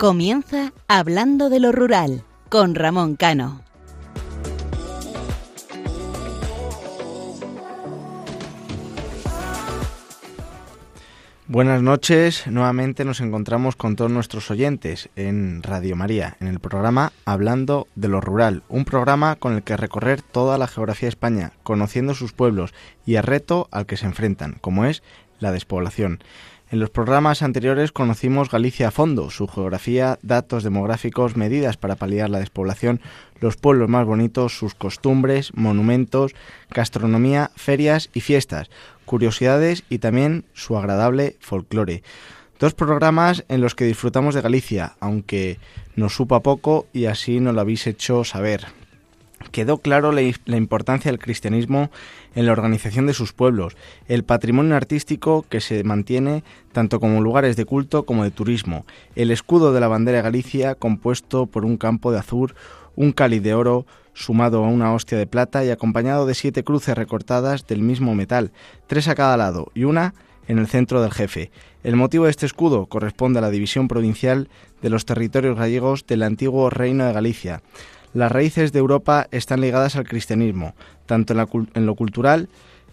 Comienza Hablando de lo Rural con Ramón Cano. Buenas noches, nuevamente nos encontramos con todos nuestros oyentes en Radio María, en el programa Hablando de lo Rural, un programa con el que recorrer toda la geografía de España, conociendo sus pueblos y el reto al que se enfrentan, como es la despoblación. En los programas anteriores conocimos Galicia a fondo, su geografía, datos demográficos, medidas para paliar la despoblación, los pueblos más bonitos, sus costumbres, monumentos, gastronomía, ferias y fiestas, curiosidades y también su agradable folclore. Dos programas en los que disfrutamos de Galicia, aunque nos supa poco y así nos lo habéis hecho saber quedó claro la, importancia del cristianismo en la organización de sus pueblos, el patrimonio artístico que se mantiene tanto como lugares de culto como de turismo, el escudo de la bandera de Galicia compuesto por un campo de azur, un cáliz de oro sumado a una hostia de plata y acompañado de siete cruces recortadas del mismo metal, tres a cada lado y una en el centro del jefe. El motivo de este escudo corresponde a la división provincial de los territorios gallegos del antiguo Reino de Galicia. Las raíces de Europa están ligadas al cristianismo, tanto en, lo cultural,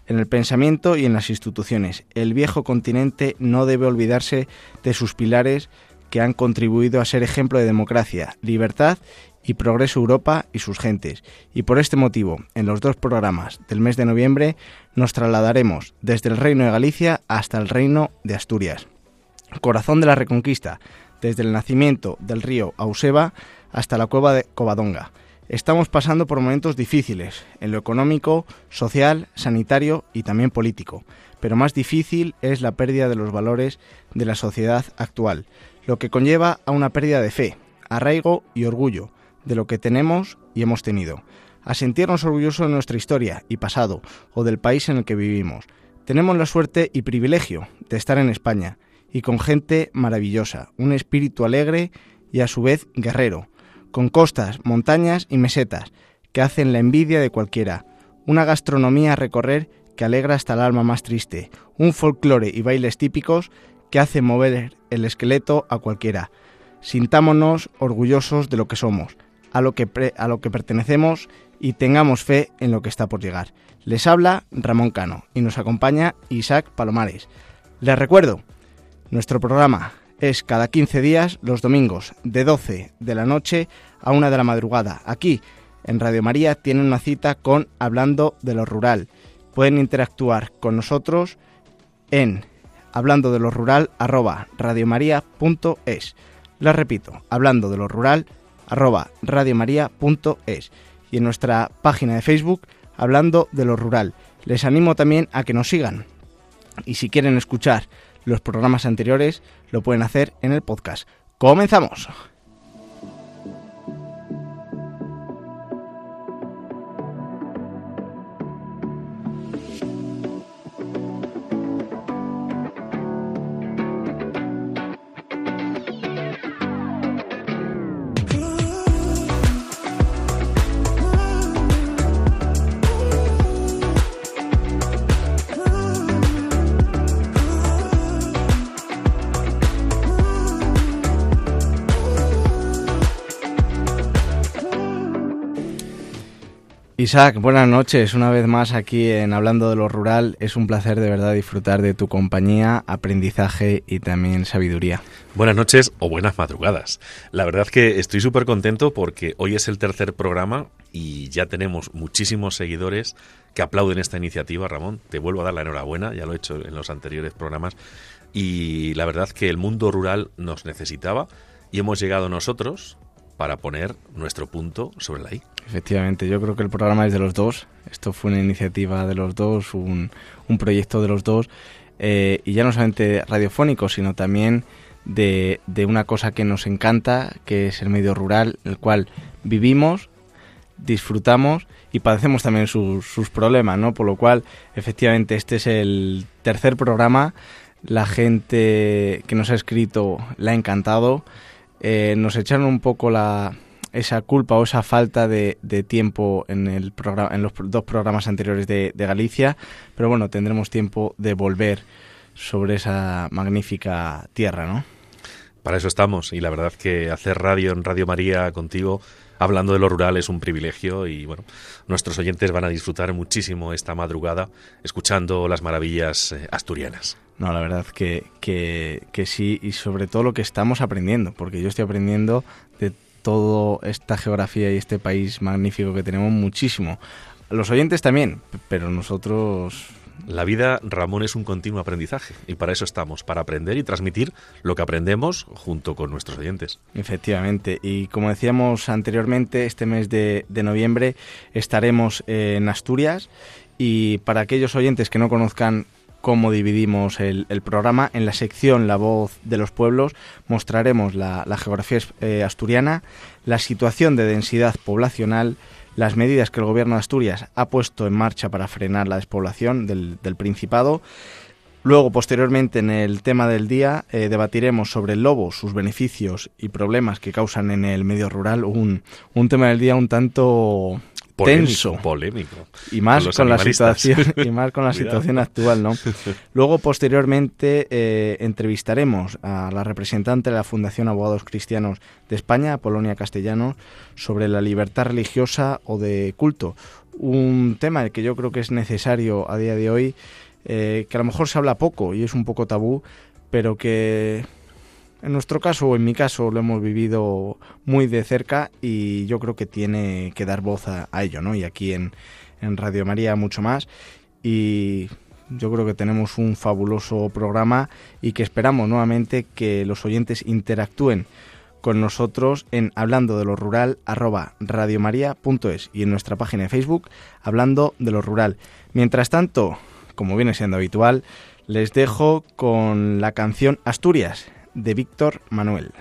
en el pensamiento y en las instituciones. El viejo continente no debe olvidarse de sus pilares que han contribuido a ser ejemplo de democracia, libertad y progreso Europa y sus gentes. Y por este motivo, en los dos programas del mes de noviembre nos trasladaremos desde el Reino de Galicia hasta el Reino de Asturias. Corazón de la Reconquista, desde el nacimiento del río Auseba hasta la cueva de Covadonga. Estamos pasando por momentos difíciles en lo económico, social, sanitario y también político, pero más difícil es la pérdida de los valores de la sociedad actual, lo que conlleva a una pérdida de fe, arraigo y orgullo de lo que tenemos y hemos tenido, a sentirnos orgullosos de nuestra historia y pasado o del país en el que vivimos. Tenemos la suerte y privilegio de estar en España y con gente maravillosa, un espíritu alegre y a su vez guerrero, con costas, montañas y mesetas que hacen la envidia de cualquiera, una gastronomía a recorrer que alegra hasta el alma más triste, un folclore y bailes típicos que hacen mover el esqueleto a cualquiera. Sintámonos orgullosos de lo que somos, a lo que, a lo que pertenecemos y tengamos fe en lo que está por llegar. Les habla Ramón Cano y nos acompaña Isaac Palomares. Les recuerdo, nuestro programa es cada 15 días los domingos de 12 de la noche a 1 de la madrugada. Aquí en Radio María tienen una cita con Hablando de lo Rural. Pueden interactuar con nosotros en hablando de lo rural arroba radiomaria.es. Les repito, hablando de lo rural arroba radiomaria.es y en nuestra página de Facebook hablando de lo rural. Les animo también a que nos sigan y si quieren escuchar los programas anteriores lo pueden hacer en el podcast. ¡Comenzamos! Isaac, buenas noches. Una vez más aquí en Hablando de lo Rural. Es un placer de verdad disfrutar de tu compañía, aprendizaje y también sabiduría. Buenas noches o buenas madrugadas. La verdad que estoy súper contento porque hoy es el tercer programa y ya tenemos muchísimos seguidores que aplauden esta iniciativa, Ramón. Te vuelvo a dar la enhorabuena, ya lo he hecho en los anteriores programas. Y la verdad que el mundo rural nos necesitaba y hemos llegado nosotros para poner nuestro punto sobre la I. Efectivamente, yo creo que el programa es de los dos. Esto fue una iniciativa de los dos, un, un proyecto de los dos. Eh, y ya no solamente radiofónico, sino también de, de, una cosa que nos encanta, que es el medio rural, el cual vivimos, disfrutamos y padecemos también sus, sus problemas, ¿no? Por lo cual, efectivamente, este es el tercer programa. La gente que nos ha escrito la ha encantado. Eh, nos echaron un poco la, esa culpa o esa falta de, tiempo en, el en los dos programas anteriores de, Galicia, pero bueno, tendremos tiempo de volver sobre esa magnífica tierra, ¿no? Para eso estamos y la verdad que hacer radio en Radio María contigo hablando de lo rural es un privilegio y bueno, nuestros oyentes van a disfrutar muchísimo esta madrugada escuchando las maravillas eh, asturianas. No, la verdad que, que, que sí y sobre todo lo que estamos aprendiendo, porque yo estoy aprendiendo de toda esta geografía y este país magnífico que tenemos muchísimo. Los oyentes también, pero nosotros la vida, Ramón, es un continuo aprendizaje y para eso estamos, para aprender y transmitir lo que aprendemos junto con nuestros oyentes. Efectivamente, y como decíamos anteriormente, este mes de, noviembre estaremos en Asturias y para aquellos oyentes que no conozcan cómo dividimos el, programa. En la sección La voz de los pueblos mostraremos la, geografía eh, asturiana, la situación de densidad poblacional, las medidas que el gobierno de Asturias ha puesto en marcha para frenar la despoblación del, Principado. Luego, posteriormente, en el tema del día, eh, debatiremos sobre el lobo, sus beneficios y problemas que causan en el medio rural. Un, un tema del día un tanto tenso. Polémico. Y más con, la situación y más con la situación actual, ¿no? Luego posteriormente eh, entrevistaremos a la representante de la Fundación Abogados Cristianos de España, Polonia Castellano, sobre la libertad religiosa o de culto, un tema que yo creo que es necesario a día de hoy, eh, que a lo mejor se habla poco y es un poco tabú, pero que en nuestro caso o en mi caso lo hemos vivido muy de cerca y yo creo que tiene que dar voz a, ello, ¿no? Y aquí en, en, Radio María mucho más. Y yo creo que tenemos un fabuloso programa y que esperamos nuevamente que los oyentes interactúen con nosotros en hablando de lo rural radiomaria.es y en nuestra página de Facebook hablando de lo rural. Mientras tanto, como viene siendo habitual, les dejo con la canción Asturias de Víctor Manuel.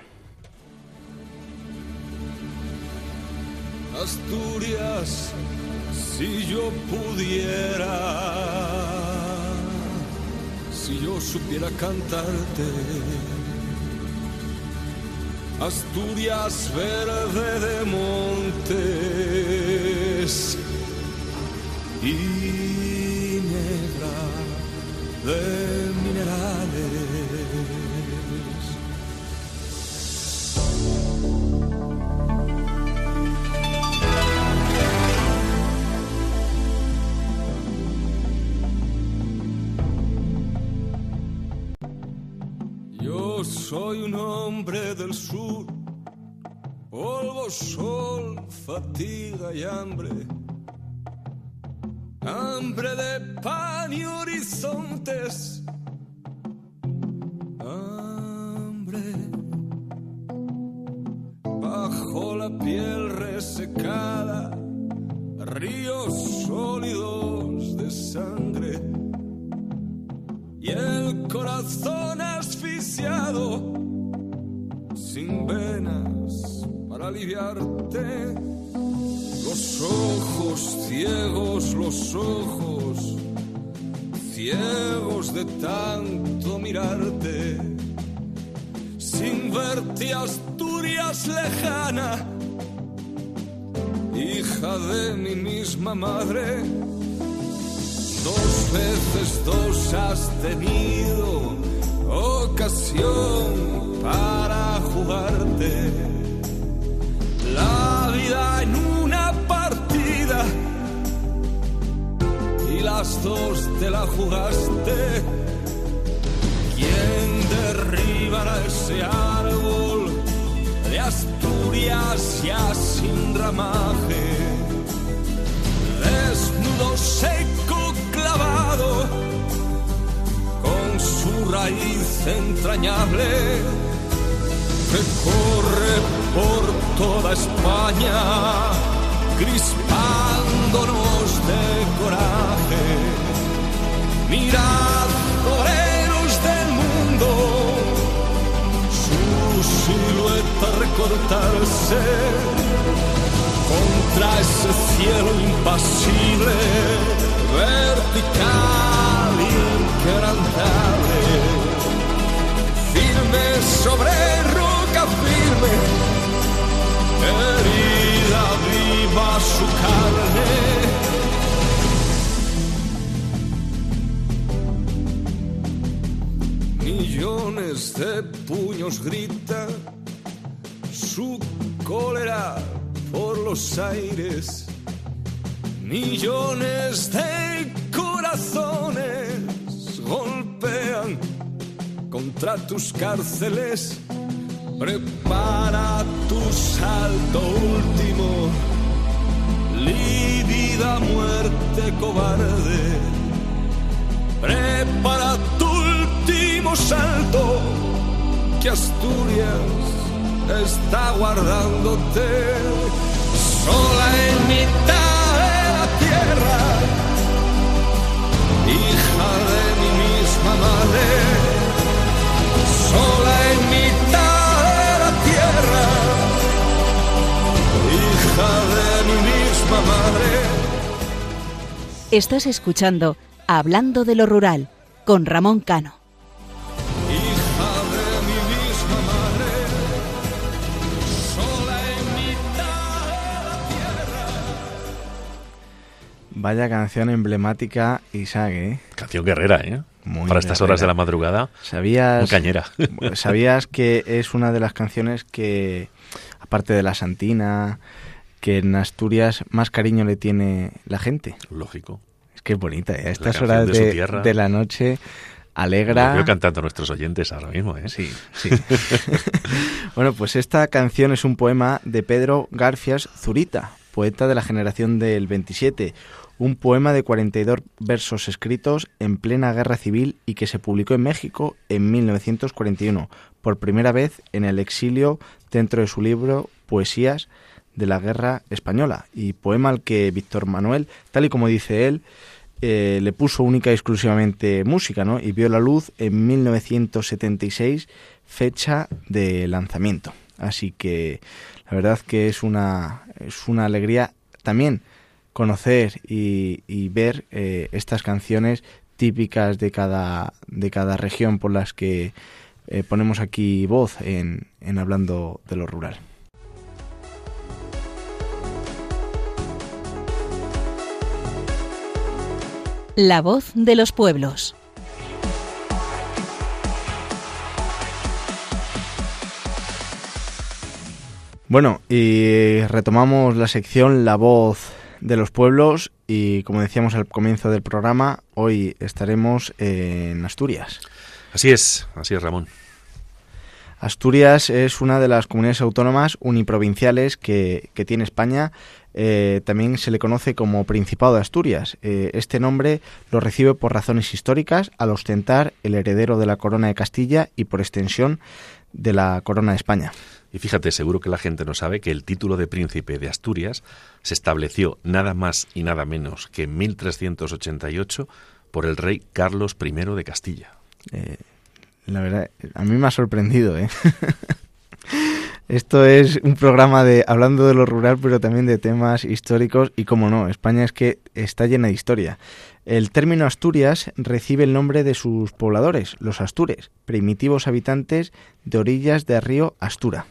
Asturias, si yo pudiera, si yo supiera cantarte. Asturias verde de montes y negra de minerales. Soy un hombre del sur, polvo, sol, fatiga y hambre. Hambre de pan y horizontes. Hambre bajo la piel resecada, ríos sólidos de sangre y el corazón sin venas para aliviarte. Los ojos ciegos, los ojos ciegos de tanto mirarte, sin verte Asturias lejana, hija de mi misma madre Dos veces dos has tenido ocasión para jugarte la vida en una partida y las dos te la jugaste. ¿Quién derribará ese árbol de Asturias ya sin ramaje? Desnudo seco su raíz entrañable que corre por toda España, crispándonos de coraje. Mirad, toreros del mundo, su silueta recortarse contra ese cielo impasible vertical inquebrantable, firme sobre roca firme, herida viva su carne. Millones de puños grita su cólera por los aires. Millones de corazones golpean contra tus cárceles. Prepara tu salto último, lívida muerte cobarde. Prepara tu último salto, que Asturias está guardándote sola en mitad de la tierra, hija de mi misma madre, sola en mitad de la tierra, hija de mi misma madre. Estás escuchando Hablando de lo Rural con Ramón Cano. Vaya canción emblemática, Isaac, ¿eh? Canción guerrera, ¿eh? Muy Para estas horas de la madrugada, ¿Sabías, muy cañera. ¿Sabías que es una de las canciones que, aparte de la Santina, que en Asturias más cariño le tiene la gente? Lógico. Es que es bonita, ¿eh? A estas horas de la noche, Lo alegra. veo cantando a nuestros oyentes ahora mismo, ¿eh? Sí, sí. bueno, pues esta canción es un poema de Pedro Garfias Zurita, poeta de la generación del 27. Un poema de 42 versos escritos en plena guerra civil y que se publicó en México en 1941, por primera vez en el exilio dentro de su libro Poesías de la Guerra Española. Y poema al que Víctor Manuel, tal y como dice él, eh, le puso única y exclusivamente música, ¿no? Y vio la luz en 1976, fecha de lanzamiento. Así que la verdad que es una, es una alegría también conocer y, y ver eh, estas canciones típicas de cada, de cada región por las que eh, ponemos aquí voz en, en hablando de lo rural. La voz de los pueblos. Bueno, y retomamos la sección La voz de los pueblos y como decíamos al comienzo del programa, hoy estaremos en Asturias. Así es, así es, Ramón. Asturias es una de las comunidades autónomas uniprovinciales que, que tiene España. Eh, también se le conoce como Principado de Asturias. Eh, este nombre lo recibe por razones históricas al ostentar el heredero de la corona de Castilla y por extensión de la corona de España. Y fíjate, seguro que la gente no sabe que el título de príncipe de Asturias se estableció nada más y nada menos que en 1388 por el rey Carlos I de Castilla. Eh, la verdad, a mí me ha sorprendido, ¿eh? Esto es un programa de hablando de lo rural, pero también de temas históricos y, como no, España es que está llena de historia. El término Asturias recibe el nombre de sus pobladores, los astures, primitivos habitantes de orillas del río Astura.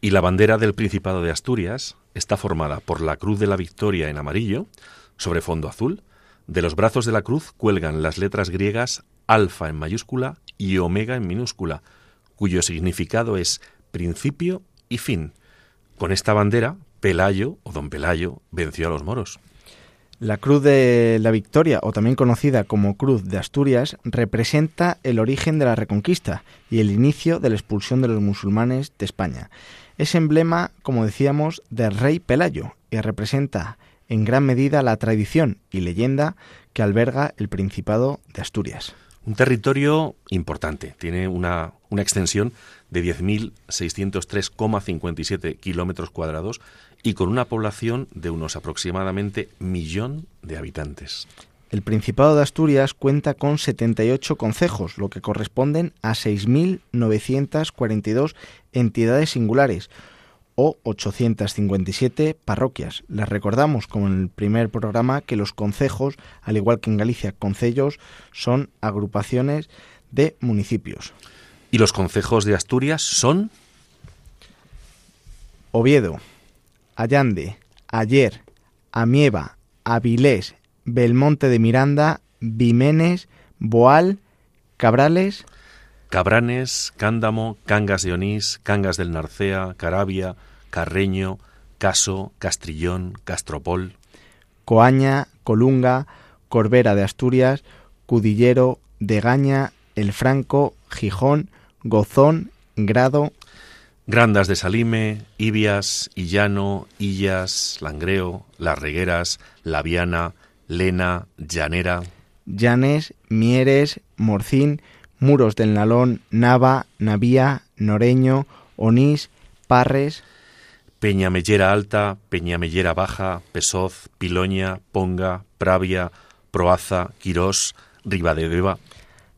Y la bandera del Principado de Asturias está formada por la Cruz de la Victoria en amarillo, sobre fondo azul. De los brazos de la cruz cuelgan las letras griegas alfa en mayúscula y omega en minúscula, cuyo significado es principio y fin. Con esta bandera, Pelayo o don Pelayo venció a los moros. La Cruz de la Victoria, o también conocida como Cruz de Asturias, representa el origen de la Reconquista y el inicio de la expulsión de los musulmanes de España. Es emblema, como decíamos, del rey Pelayo y representa en gran medida la tradición y leyenda que alberga el Principado de Asturias. Un territorio importante, tiene una, una extensión de 10.603,57 kilómetros cuadrados y con una población de unos aproximadamente millón de habitantes. El Principado de Asturias cuenta con 78 concejos, lo que corresponden a 6.942 entidades singulares o 857 parroquias. Les recordamos, como en el primer programa, que los concejos, al igual que en Galicia, concellos, son agrupaciones de municipios. ¿Y los concejos de Asturias son? Oviedo, Allande, Ayer, Amieva, Avilés, Belmonte de Miranda, Vimenes, Boal, Cabrales. Cabranes, Cándamo, Cangas de Onís, Cangas del Narcea, Carabia, Carreño, Caso, Castrillón, Castropol. Coaña, Colunga, Corbera de Asturias, Cudillero, Degaña, El Franco, Gijón, Gozón, Grado, Grandas de Salime, Ibias, Illano, Illas, Langreo, Las Regueras, Laviana, Lena, Llanera, Llanes, Mieres, Morcín, Muros del Nalón, Nava, Navía, Noreño, Onís, Parres, Peñamellera Alta, Peñamellera Baja, Pesoz, Piloña, Ponga, Pravia, Proaza, Quirós, Ribadedeva,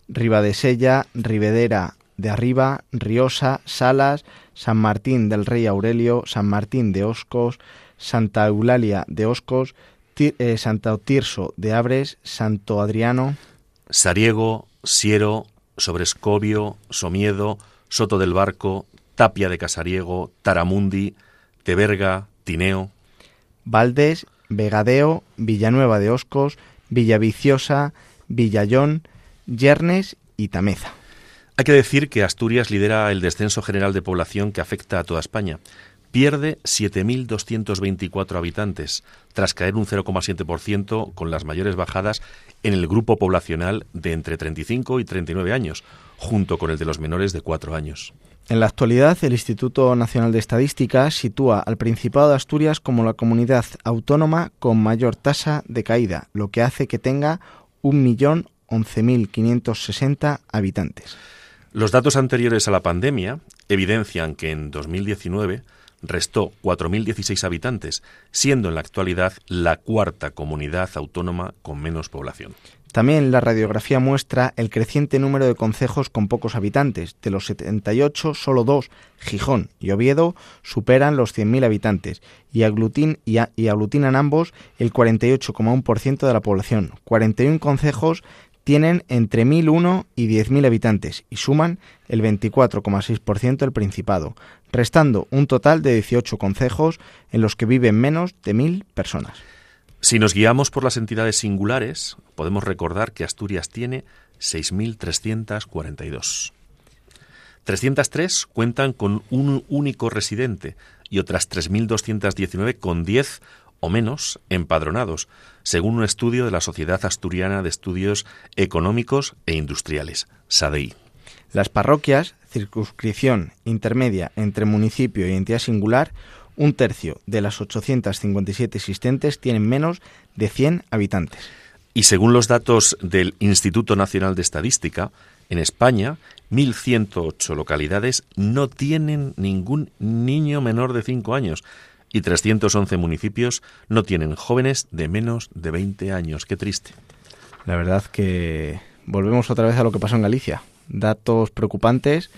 Ribadesella, Rivedera de Arriba, Riosa, Salas, San Martín del Rey Aurelio, San Martín de Oscos, Santa Eulalia de Oscos, Ti- eh, Santa Tirso de Abres, Santo Adriano, Sariego, Siero, Sobrescobio, Somiedo, Soto del Barco, Tapia de Casariego, Taramundi, Teberga, Tineo, Valdés, Vegadeo, Villanueva de Oscos, Villaviciosa, Villallón, Yernes y Tameza. Hay que decir que Asturias lidera el descenso general de población que afecta a toda España. Pierde 7.224 habitantes, tras caer un 0,7% con las mayores bajadas en el grupo poblacional de entre 35 y 39 años, junto con el de los menores de 4 años. En la actualidad, el Instituto Nacional de Estadística sitúa al Principado de Asturias como la comunidad autónoma con mayor tasa de caída, lo que hace que tenga 1.011.560 habitantes. Los datos anteriores a la pandemia evidencian que en 2019 restó 4.016 habitantes, siendo en la actualidad la cuarta comunidad autónoma con menos población. También la radiografía muestra el creciente número de concejos con pocos habitantes. De los 78, solo dos, Gijón y Oviedo, superan los 100.000 habitantes y, y aglutinan ambos el 48,1% de la población. 41 concejos tienen entre 1.001 y 10.000 habitantes y suman el 24,6% del Principado, restando un total de 18 concejos en los que viven menos de 1.000 personas. Si nos guiamos por las entidades singulares, podemos recordar que Asturias tiene 6.342. 303 cuentan con un único residente y otras 3.219 con 10 o menos empadronados, según un estudio de la Sociedad Asturiana de Estudios Económicos e Industriales, SADEI. Las parroquias, circunscripción intermedia entre municipio y entidad singular, un tercio de las 857 existentes tienen menos de 100 habitantes. Y según los datos del Instituto Nacional de Estadística, en España, 1.108 localidades no tienen ningún niño menor de 5 años y 311 municipios no tienen jóvenes de menos de 20 años. Qué triste. La verdad que volvemos otra vez a lo que pasó en Galicia. Datos preocupantes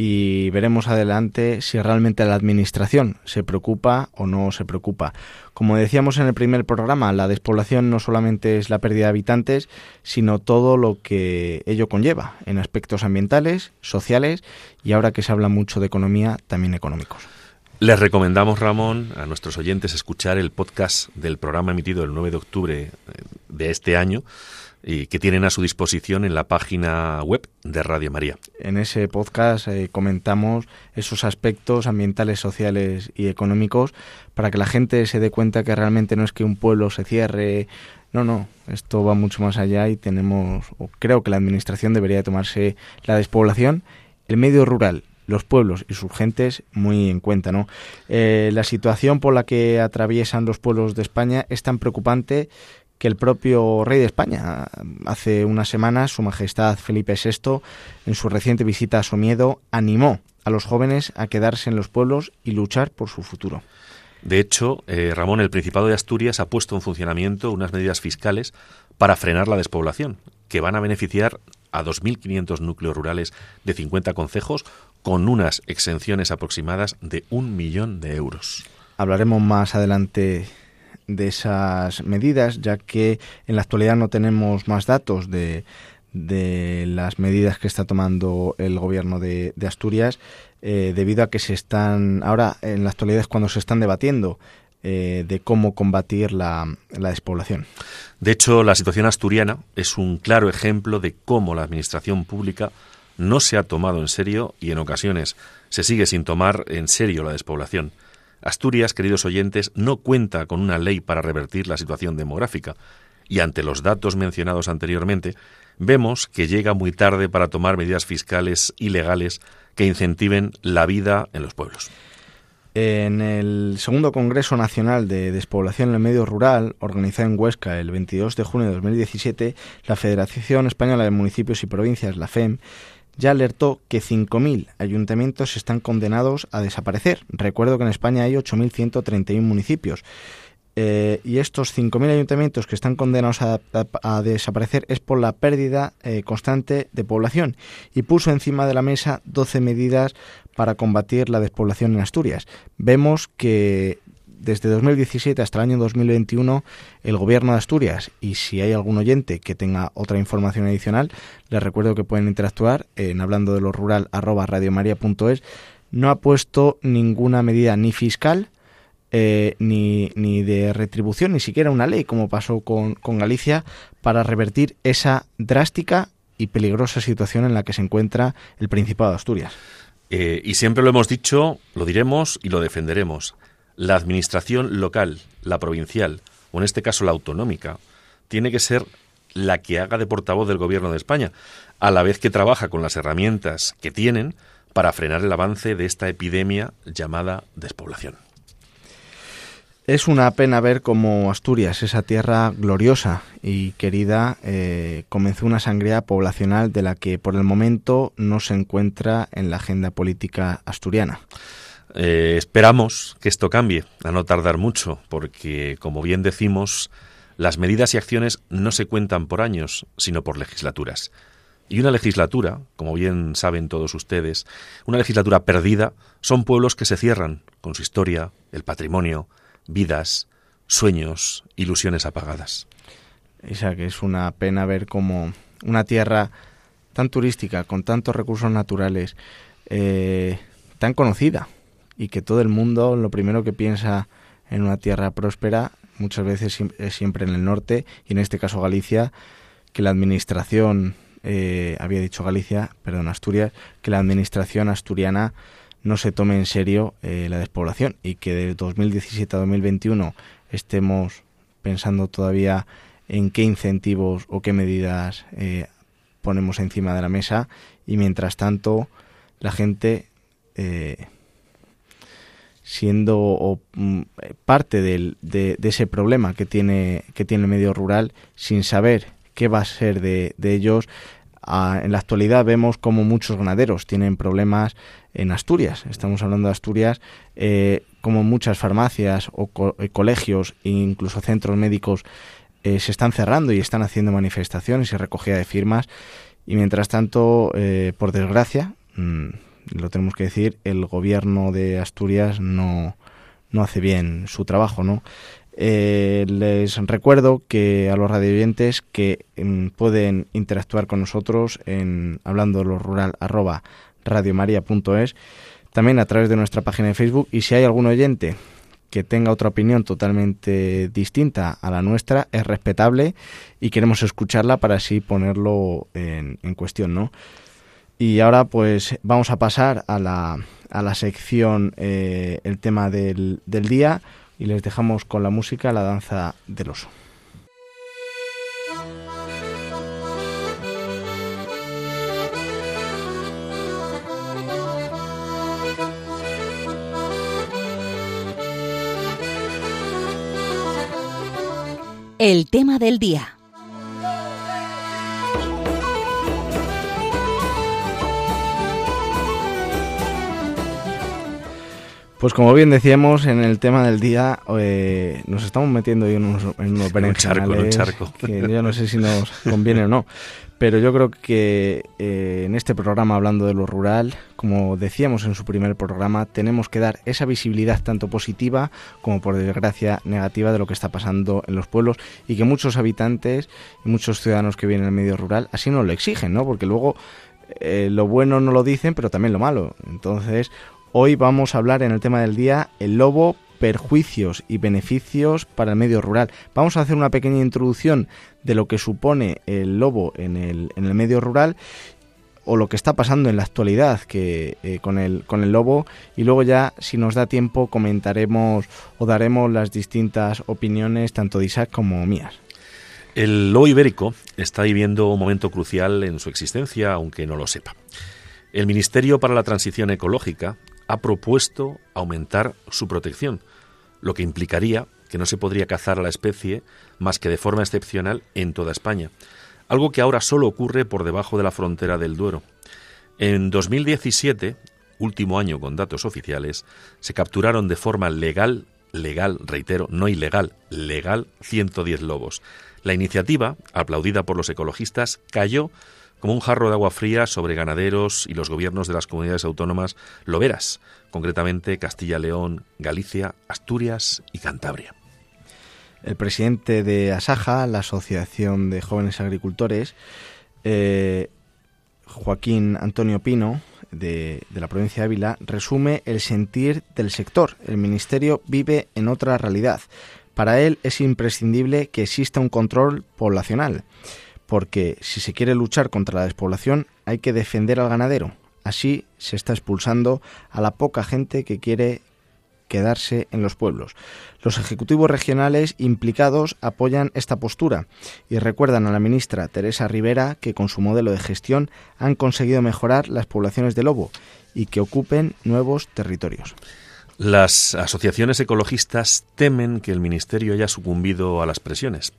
y veremos adelante si realmente la Administración se preocupa o no se preocupa. Como decíamos en el primer programa, la despoblación no solamente es la pérdida de habitantes, sino todo lo que ello conlleva en aspectos ambientales, sociales y ahora que se habla mucho de economía, también económicos. Les recomendamos, Ramón, a nuestros oyentes escuchar el podcast del programa emitido el 9 de octubre eh, de este año y que tienen a su disposición en la página web de Radio María. En ese podcast eh, comentamos esos aspectos ambientales, sociales y económicos para que la gente se dé cuenta que realmente no es que un pueblo se cierre, no, no, esto va mucho más allá y tenemos, o creo que la administración debería tomarse la despoblación, el medio rural, los pueblos y sus gentes muy en cuenta, ¿no? Eh, la situación por la que atraviesan los pueblos de España es tan preocupante que el propio rey de España, hace unas semanas, Su Majestad Felipe VI, en su reciente visita a Somiedo, animó a los jóvenes a quedarse en los pueblos y luchar por su futuro. De hecho, eh, Ramón, el Principado de Asturias ha puesto en funcionamiento unas medidas fiscales para frenar la despoblación, que van a beneficiar a 2.500 núcleos rurales de 50 concejos con unas exenciones aproximadas de un millón de euros. Hablaremos más adelante de esas medidas, ya que en la actualidad no tenemos más datos de, de las medidas que está tomando el gobierno de, de Asturias, eh, debido a que se están, ahora en la actualidad es cuando se están debatiendo eh, de cómo combatir la, la despoblación. De hecho, la situación asturiana es un claro ejemplo de cómo la administración pública no se ha tomado en serio y en ocasiones se sigue sin tomar en serio la despoblación. Asturias, queridos oyentes, no cuenta con una ley para revertir la situación demográfica y ante los datos mencionados anteriormente, vemos que llega muy tarde para tomar medidas fiscales y legales que incentiven la vida en los pueblos. En el segundo Congreso Nacional de Despoblación en el Medio Rural, organizado en Huesca el 22 de junio de 2017, la Federación Española de Municipios y Provincias, la FEM, ya alertó que 5.000 ayuntamientos están condenados a desaparecer. Recuerdo que en España hay 8.131 municipios. Eh, y estos 5.000 ayuntamientos que están condenados a, desaparecer es por la pérdida eh, constante de población y puso encima de la mesa 12 medidas para combatir la despoblación en Asturias. Vemos que desde 2017 hasta el año 2021 el gobierno de Asturias y si hay algún oyente que tenga otra información adicional les recuerdo que pueden interactuar en hablando de lo rural arroba radiomaria.es no ha puesto ninguna medida ni fiscal eh, ni, ni, de retribución, ni siquiera una ley, como pasó con, Galicia, para revertir esa drástica y peligrosa situación en la que se encuentra el Principado de Asturias. Eh, y siempre lo hemos dicho, lo diremos y lo defenderemos. La administración local, la provincial, o en este caso la autonómica, tiene que ser la que haga de portavoz del Gobierno de España, a la vez que trabaja con las herramientas que tienen para frenar el avance de esta epidemia llamada despoblación. Es una pena ver cómo Asturias, esa tierra gloriosa y querida, eh, comenzó una sangría poblacional de la que por el momento no se encuentra en la agenda política asturiana. Eh, esperamos que esto cambie, a no tardar mucho, porque, como bien decimos, las medidas y acciones no se cuentan por años, sino por legislaturas. Y una legislatura, como bien saben todos ustedes, una legislatura perdida, son pueblos que se cierran con su historia, el patrimonio, vidas, sueños, ilusiones apagadas. Esa que es una pena ver como una tierra tan turística, con tantos recursos naturales, eh, tan conocida, y que todo el mundo lo primero que piensa en una tierra próspera muchas veces es siempre en el norte, y en este caso Galicia, que la administración, eh, había dicho Galicia, perdón, Asturias, que la administración asturiana no se tome en serio eh, la despoblación y que de 2017 a 2021 estemos pensando todavía en qué incentivos o qué medidas eh, ponemos encima de la mesa y mientras tanto la gente eh, siendo mm, parte de, ese problema que tiene que tiene el medio rural sin saber qué va a ser de, de ellos en la actualidad vemos como muchos ganaderos tienen problemas en Asturias. Estamos hablando de Asturias, eh, como muchas farmacias o eh, colegios e incluso centros médicos eh, se están cerrando y están haciendo manifestaciones y recogida de firmas. Y mientras tanto, por desgracia, mm, lo tenemos que decir, el gobierno de Asturias no, no hace bien su trabajo, ¿no? Eh, les recuerdo que a los radioyentes que mm, pueden interactuar con nosotros en hablando lo rural arroba radiomaria.es, también a través de nuestra página de Facebook y si hay algún oyente que tenga otra opinión totalmente distinta a la nuestra es respetable y queremos escucharla para así ponerlo en, cuestión, ¿no? Y ahora pues vamos a pasar a la, a la sección eh, el tema del, del día y les dejamos con la música La danza del oso. El tema del día. Pues como bien decíamos en el tema del día, eh, nos estamos metiendo en unos, en unos un charco, un charco. que yo no sé si nos conviene o no. Pero yo creo que eh, en este programa hablando de lo rural, como decíamos en su primer programa, tenemos que dar esa visibilidad tanto positiva como por desgracia negativa de lo que está pasando en los pueblos y que muchos habitantes y muchos ciudadanos que vienen al medio rural así no lo exigen, ¿no? Porque luego eh, lo bueno no lo dicen, pero también lo malo. Entonces, Hoy vamos a hablar en el tema del día el lobo, perjuicios y beneficios para el medio rural. Vamos a hacer una pequeña introducción de lo que supone el lobo en el, en el medio rural o lo que está pasando en la actualidad que eh, con el con el lobo y luego ya si nos da tiempo comentaremos o daremos las distintas opiniones tanto de Isaac como mías. El lobo ibérico está viviendo un momento crucial en su existencia, aunque no lo sepa. El Ministerio para la Transición Ecológica ha propuesto aumentar su protección, lo que implicaría que no se podría cazar a la especie más que de forma excepcional en toda España, algo que ahora solo ocurre por debajo de la frontera del Duero. En 2017, último año con datos oficiales, se capturaron de forma legal, legal, reitero, no ilegal, legal, 110 lobos. La iniciativa, aplaudida por los ecologistas, cayó como un jarro de agua fría sobre ganaderos y los gobiernos de las comunidades autónomas loberas, concretamente Castilla-León, Galicia, Asturias y Cantabria. El presidente de Asaja, la Asociación de Jóvenes Agricultores, eh, Joaquín Antonio Pino, de, de, la provincia de Ávila, resume el sentir del sector. El Ministerio vive en otra realidad. Para él es imprescindible que exista un control poblacional porque si se quiere luchar contra la despoblación hay que defender al ganadero. Así se está expulsando a la poca gente que quiere quedarse en los pueblos. Los ejecutivos regionales implicados apoyan esta postura y recuerdan a la ministra Teresa Rivera que con su modelo de gestión han conseguido mejorar las poblaciones de lobo y que ocupen nuevos territorios. Las asociaciones ecologistas temen que el Ministerio haya sucumbido a las presiones.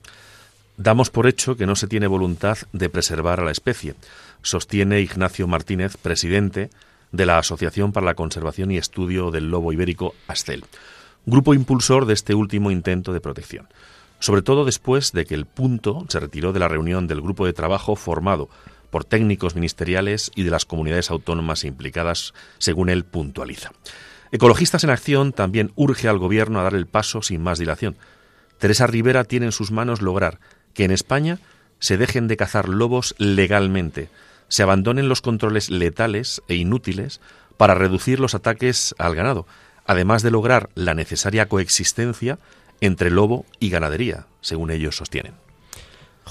Damos por hecho que no se tiene voluntad de preservar a la especie, sostiene Ignacio Martínez, presidente de la Asociación para la Conservación y Estudio del Lobo Ibérico, ASCEL, grupo impulsor de este último intento de protección, sobre todo después de que el punto se retiró de la reunión del grupo de trabajo formado por técnicos ministeriales y de las comunidades autónomas implicadas, según él puntualiza. Ecologistas en Acción también urge al Gobierno a dar el paso sin más dilación. Teresa Rivera tiene en sus manos lograr que en España se dejen de cazar lobos legalmente, se abandonen los controles letales e inútiles para reducir los ataques al ganado, además de lograr la necesaria coexistencia entre lobo y ganadería, según ellos sostienen.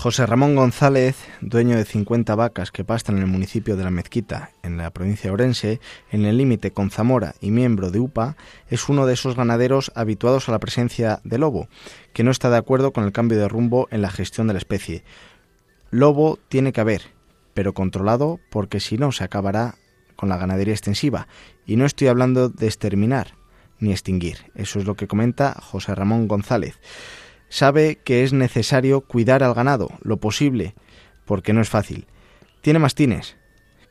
José Ramón González, dueño de 50 vacas que pastan en el municipio de La Mezquita, en la provincia de Orense, en el límite con Zamora y miembro de UPA, es uno de esos ganaderos habituados a la presencia de lobo, que no está de acuerdo con el cambio de rumbo en la gestión de la especie. Lobo tiene que haber, pero controlado porque si no se acabará con la ganadería extensiva. Y no estoy hablando de exterminar ni extinguir. Eso es lo que comenta José Ramón González sabe que es necesario cuidar al ganado lo posible, porque no es fácil. Tiene mastines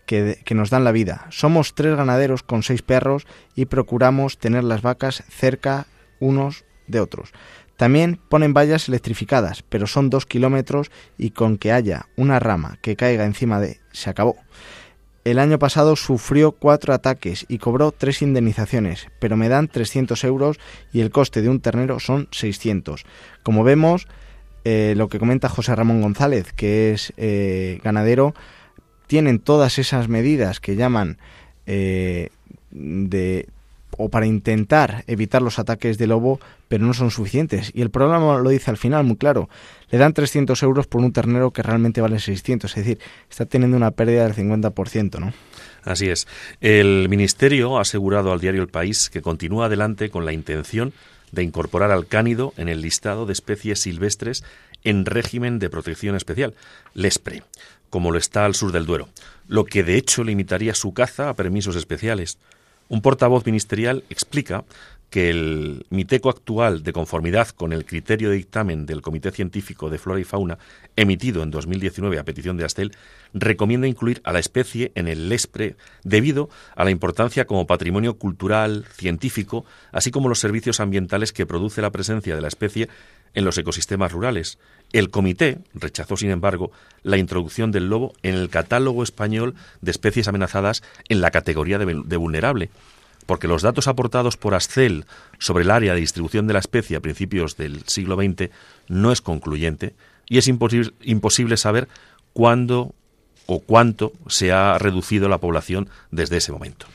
que, que, nos dan la vida. Somos tres ganaderos con seis perros y procuramos tener las vacas cerca unos de otros. También ponen vallas electrificadas, pero son dos kilómetros y con que haya una rama que caiga encima de... se acabó. El año pasado sufrió cuatro ataques y cobró tres indemnizaciones, pero me dan 300 euros y el coste de un ternero son 600. Como vemos, eh, lo que comenta José Ramón González, que es eh, ganadero, tienen todas esas medidas que llaman eh, de o para intentar evitar los ataques de lobo, pero no son suficientes. Y el programa lo dice al final muy claro. Le dan 300 euros por un ternero que realmente vale 600. Es decir, está teniendo una pérdida del 50%, ¿no? Así es. El Ministerio ha asegurado al diario El País que continúa adelante con la intención de incorporar al cánido en el listado de especies silvestres en régimen de protección especial, LESPRE, como lo está al sur del Duero, lo que de hecho limitaría su caza a permisos especiales. Un portavoz ministerial explica que el miteco actual, de conformidad con el criterio de dictamen del Comité Científico de Flora y Fauna, emitido en 2019 a petición de Astel, recomienda incluir a la especie en el LESPRE debido a la importancia como patrimonio cultural, científico, así como los servicios ambientales que produce la presencia de la especie en los ecosistemas rurales. El comité rechazó, sin embargo, la introducción del lobo en el catálogo español de especies amenazadas en la categoría de, vulnerable, porque los datos aportados por Ascel sobre el área de distribución de la especie a principios del siglo XX no es concluyente y es imposible, saber cuándo o cuánto se ha reducido la población desde ese momento.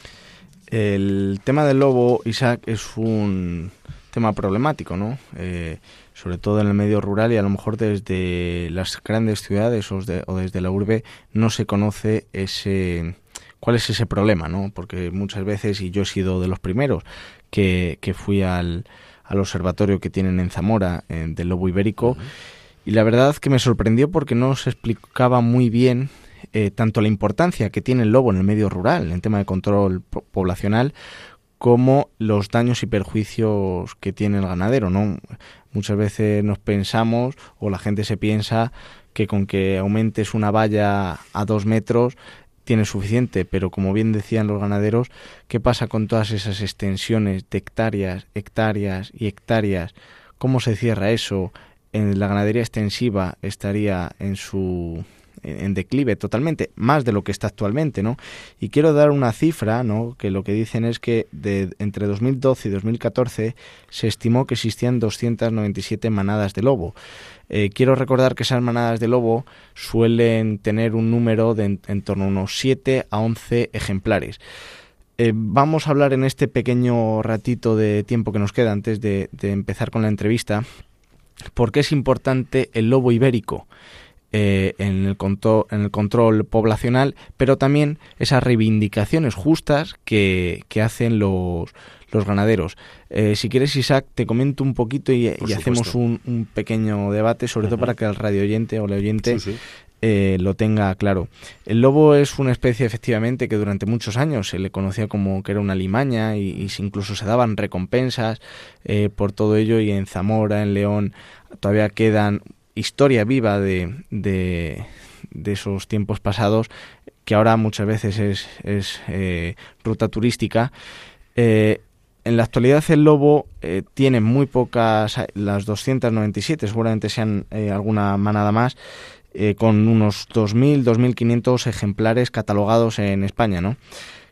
El tema del lobo, Isaac, es un tema problemático, ¿no? Eh, sobre todo en el medio rural y a lo mejor desde las grandes ciudades o, desde la urbe no se conoce ese cuál es ese problema, ¿no? Porque muchas veces, y yo he sido de los primeros que, que fui al, al observatorio que tienen en Zamora del lobo ibérico, y la verdad que me sorprendió porque no se explicaba muy bien eh, tanto la importancia que tiene el lobo en el medio rural, en tema de control poblacional, como los daños y perjuicios que tiene el ganadero, ¿no? Muchas veces nos pensamos o la gente se piensa que con que aumentes una valla a dos metros tiene suficiente, pero como bien decían los ganaderos, ¿qué pasa con todas esas extensiones de hectáreas, hectáreas y hectáreas? ¿Cómo se cierra eso? En la ganadería extensiva estaría en su en declive totalmente, más de lo que está actualmente, ¿no? Y quiero dar una cifra, ¿no? Que lo que dicen es que de, entre 2012 y 2014 se estimó que existían 297 manadas de lobo. Eh, quiero recordar que esas manadas de lobo suelen tener un número de en, torno a unos 7 a 11 ejemplares. Eh, vamos a hablar en este pequeño ratito de tiempo que nos queda antes de, de empezar con la entrevista, por qué es importante el lobo ibérico. Eh, en, el control, en el control poblacional, pero también esas reivindicaciones justas que, que hacen los, los ganaderos. Eh, si quieres, Isaac, te comento un poquito y, hacemos un, un, pequeño debate, sobre todo para que el radio oyente o el oyente Eh, lo tenga claro. El lobo es una especie efectivamente que durante muchos años se le conocía como que era una limaña y, incluso se daban recompensas eh, por todo ello y en Zamora, en León, todavía quedan historia viva de, de, esos tiempos pasados, que ahora muchas veces es, es eh, ruta turística. Eh, en la actualidad el lobo eh, tiene muy pocas, las 297, seguramente sean alguna manada más, con unos 2.000, 2.500 ejemplares catalogados en España, ¿no?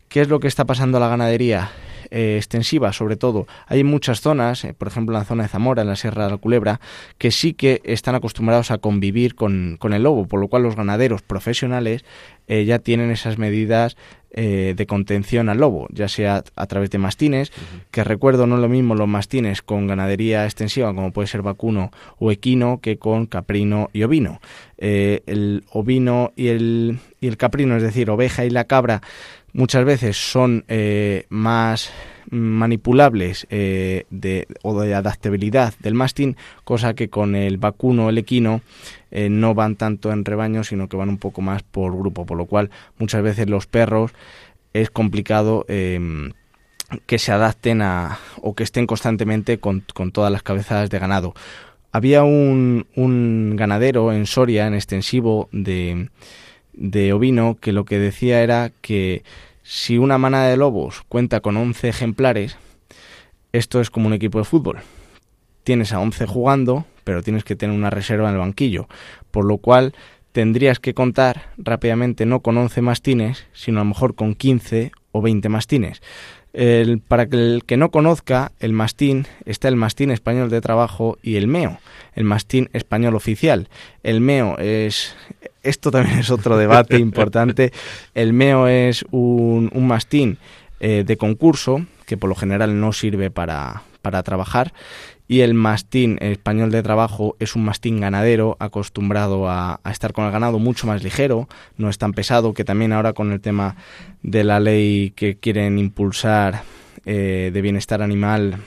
¿Qué es lo que está pasando a la ganadería? Eh, extensiva, sobre todo. Hay muchas zonas, eh, por ejemplo en la zona de Zamora, en la Sierra de la Culebra, que sí que están acostumbrados a convivir con, con el lobo, por lo cual los ganaderos profesionales eh, ya tienen esas medidas de contención al lobo, ya sea a través de mastines, que recuerdo no es lo mismo los mastines con ganadería extensiva, como puede ser vacuno o equino, que con caprino y ovino. el ovino y el, y el caprino, es decir, oveja y la cabra, muchas veces son eh, más manipulables eh, de, o de adaptabilidad del mastín, cosa que con el vacuno el equino eh, no van tanto en rebaño, sino que van un poco más por grupo, por lo cual muchas veces los perros es complicado em, que se adapten a o que estén constantemente con, con todas las cabezas de ganado. Había un, un ganadero en Soria, en extensivo, de de ovino que lo que decía era que si una manada de lobos cuenta con 11 ejemplares, esto es como un equipo de fútbol. Tienes a 11 jugando, pero tienes que tener una reserva en el banquillo, por lo cual tendrías que contar rápidamente no con 11 mastines, sino a lo mejor con 15 o 20 mastines. El, para que el que no conozca, el mastín está el mastín español de trabajo y el meo, el mastín español oficial. El meo es esto también es otro debate importante. El meo es un, un mastín eh, de concurso que por lo general no sirve para, para trabajar y el mastín español de trabajo es un mastín ganadero acostumbrado a, estar con el ganado mucho más ligero, no es tan pesado que también ahora con el tema de la ley que quieren impulsar eh, de bienestar animal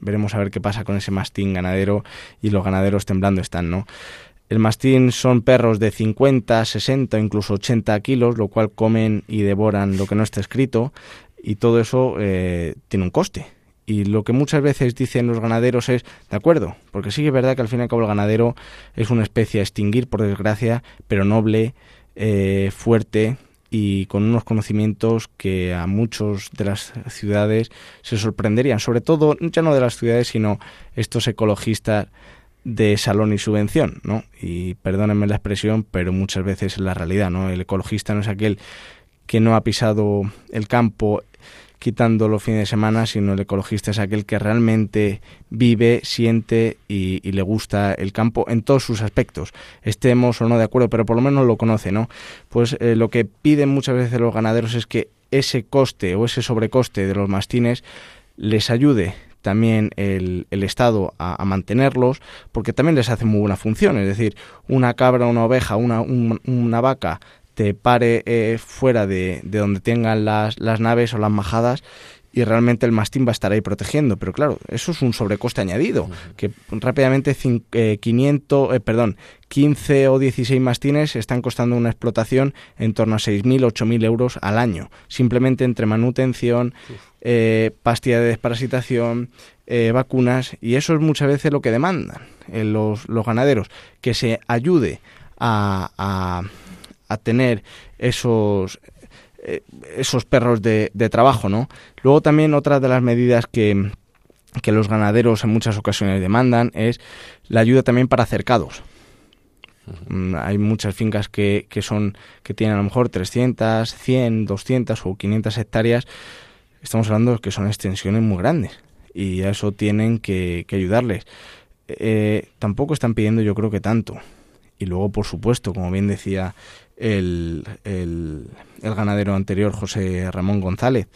veremos a ver qué pasa con ese mastín ganadero y los ganaderos temblando están, ¿no? El mastín son perros de 50, 60 incluso 80 kilos, lo cual comen y devoran lo que no está escrito y todo eso eh, tiene un coste. Y lo que muchas veces dicen los ganaderos es, de acuerdo, porque sí que es verdad que al fin y al cabo el ganadero es una especie a extinguir, por desgracia, pero noble, eh, fuerte y con unos conocimientos que a muchos de las ciudades se sorprenderían, sobre todo ya no de las ciudades, sino estos ecologistas de salón y subvención, ¿no? Y perdónenme la expresión, pero muchas veces es la realidad, ¿no? El ecologista no es aquel que no ha pisado el campo quitando los fines de semana, sino el ecologista es aquel que realmente vive, siente y, le gusta el campo en todos sus aspectos, estemos o no de acuerdo, pero por lo menos lo conoce, ¿no? Pues eh, lo que piden muchas veces los ganaderos es que ese coste o ese sobrecoste de los mastines les ayude también el, el Estado a, mantenerlos, porque también les hace muy buena función. Es decir, una cabra, una oveja, una, un, una vaca te pare eh, fuera de, de, donde tengan las, las naves o las majadas y realmente el mastín va a estar ahí protegiendo. Pero claro, eso es un sobrecoste añadido, que rápidamente eh, 500, eh, perdón, 15 o 16 mastines están costando una explotación en torno a 6.000, 8.000 euros al año, simplemente entre manutención, eh, pastilla de desparasitación, eh, vacunas, y eso es muchas veces lo que demandan eh, los, los, ganaderos, que se ayude a, a, a tener esos esos perros de, de, trabajo, ¿no? Luego también otra de las medidas que, que los ganaderos en muchas ocasiones demandan es la ayuda también para cercados. -huh. Hay muchas fincas que, que, son que tienen a lo mejor 300, 100, 200 o 500 hectáreas. Estamos hablando de que son extensiones muy grandes y a eso tienen que, que ayudarles. Eh, tampoco están pidiendo yo creo que tanto. Y luego, por supuesto, como bien decía el, el, el, ganadero anterior, José Ramón González,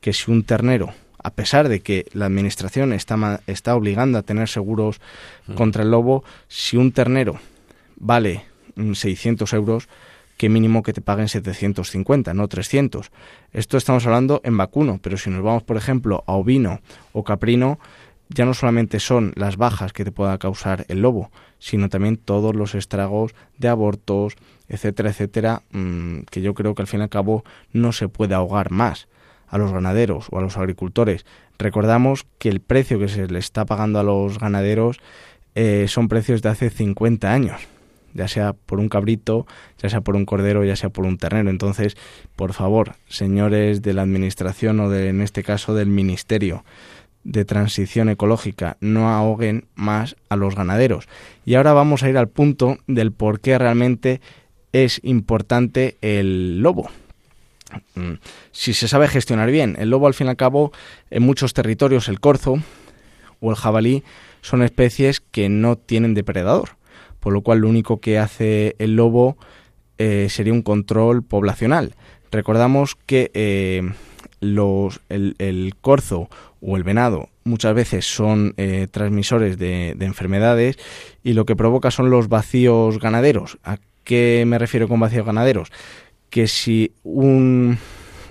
que si un ternero, a pesar de que la administración está, está obligando a tener seguros mm. contra el lobo, si un ternero vale 600 euros, que mínimo que te paguen 750, no 300. Esto estamos hablando en vacuno, pero si nos vamos, por ejemplo, a ovino o caprino, ya no solamente son las bajas que te pueda causar el lobo, sino también todos los estragos de abortos, etcétera, etcétera, mmm, que yo creo que al fin y al cabo no se puede ahogar más a los ganaderos o a los agricultores. Recordamos que el precio que se le está pagando a los ganaderos eh, son precios de hace 50 años, ya sea por un cabrito, ya sea por un cordero, ya sea por un ternero. Entonces, por favor, señores de la Administración o de, en este caso del Ministerio, de transición ecológica no ahoguen más a los ganaderos. Y ahora vamos a ir al punto del por qué realmente es importante el lobo. Si se sabe gestionar bien, el lobo al fin y al cabo en muchos territorios el corzo o el jabalí son especies que no tienen depredador, por lo cual lo único que hace el lobo eh, sería un control poblacional. Recordamos que eh, los, el, el, corzo o el venado muchas veces son eh, transmisores de, de, enfermedades y lo que provoca son los vacíos ganaderos. ¿A qué me refiero con vacíos ganaderos? Que si un,